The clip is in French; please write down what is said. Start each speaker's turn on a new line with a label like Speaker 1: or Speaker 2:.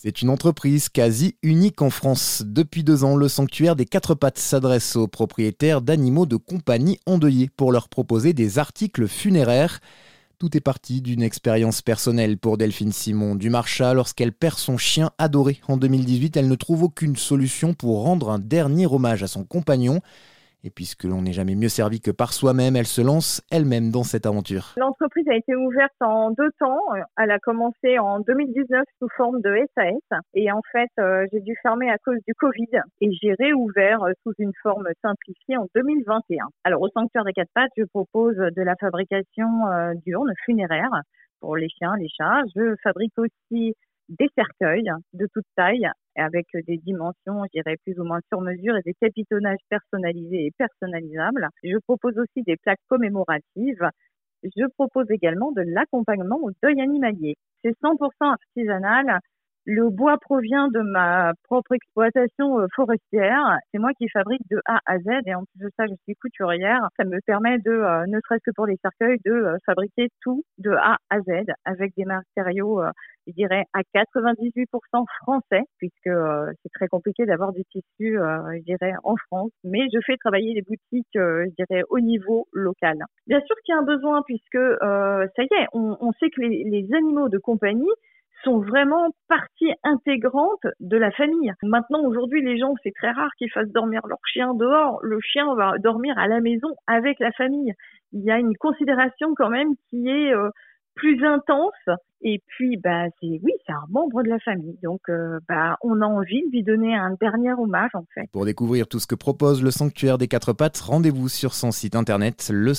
Speaker 1: C'est une entreprise quasi unique en France. Depuis deux ans, le sanctuaire des quatre pattes s'adresse aux propriétaires d'animaux de compagnie endeuillés pour leur proposer des articles funéraires. Tout est parti d'une expérience personnelle pour Delphine Simon du Marcha. Lorsqu'elle perd son chien adoré en 2018, elle ne trouve aucune solution pour rendre un dernier hommage à son compagnon. Et puisque l'on n'est jamais mieux servi que par soi-même, elle se lance elle-même dans cette aventure.
Speaker 2: L'entreprise a été ouverte en deux temps. Elle a commencé en 2019 sous forme de SAS. Et en fait, euh, j'ai dû fermer à cause du Covid. Et j'ai réouvert euh, sous une forme simplifiée en 2021. Alors, au Sanctuaire des Quatre Pattes, je propose de la fabrication euh, d'urnes funéraires pour les chiens, les chats. Je fabrique aussi des cercueils de toute taille avec des dimensions, je dirais, plus ou moins sur mesure et des capitonnages personnalisés et personnalisables. Je propose aussi des plaques commémoratives. Je propose également de l'accompagnement au deuil animalier. C'est 100% artisanal le bois provient de ma propre exploitation euh, forestière. C'est moi qui fabrique de A à Z et en plus de ça, je suis couturière. Ça me permet de, euh, ne serait-ce que pour les cercueils, de euh, fabriquer tout de A à Z avec des matériaux, je dirais, à 98% français, puisque c'est très compliqué d'avoir du tissu, je dirais, en France. Mais je fais travailler les boutiques, je dirais, au niveau local. Bien sûr qu'il y a un besoin puisque, ça y est, on, on sait que les, les animaux de compagnie sont vraiment partie intégrante de la famille. Maintenant, aujourd'hui, les gens, c'est très rare qu'ils fassent dormir leur chien dehors. Le chien va dormir à la maison avec la famille. Il y a une considération quand même qui est euh, plus intense. Et puis, bah, c'est oui, c'est un membre de la famille. Donc, euh, bah, on a envie de lui donner un dernier hommage, en fait.
Speaker 1: Pour découvrir tout ce que propose le Sanctuaire des Quatre Pattes, rendez-vous sur son site internet, le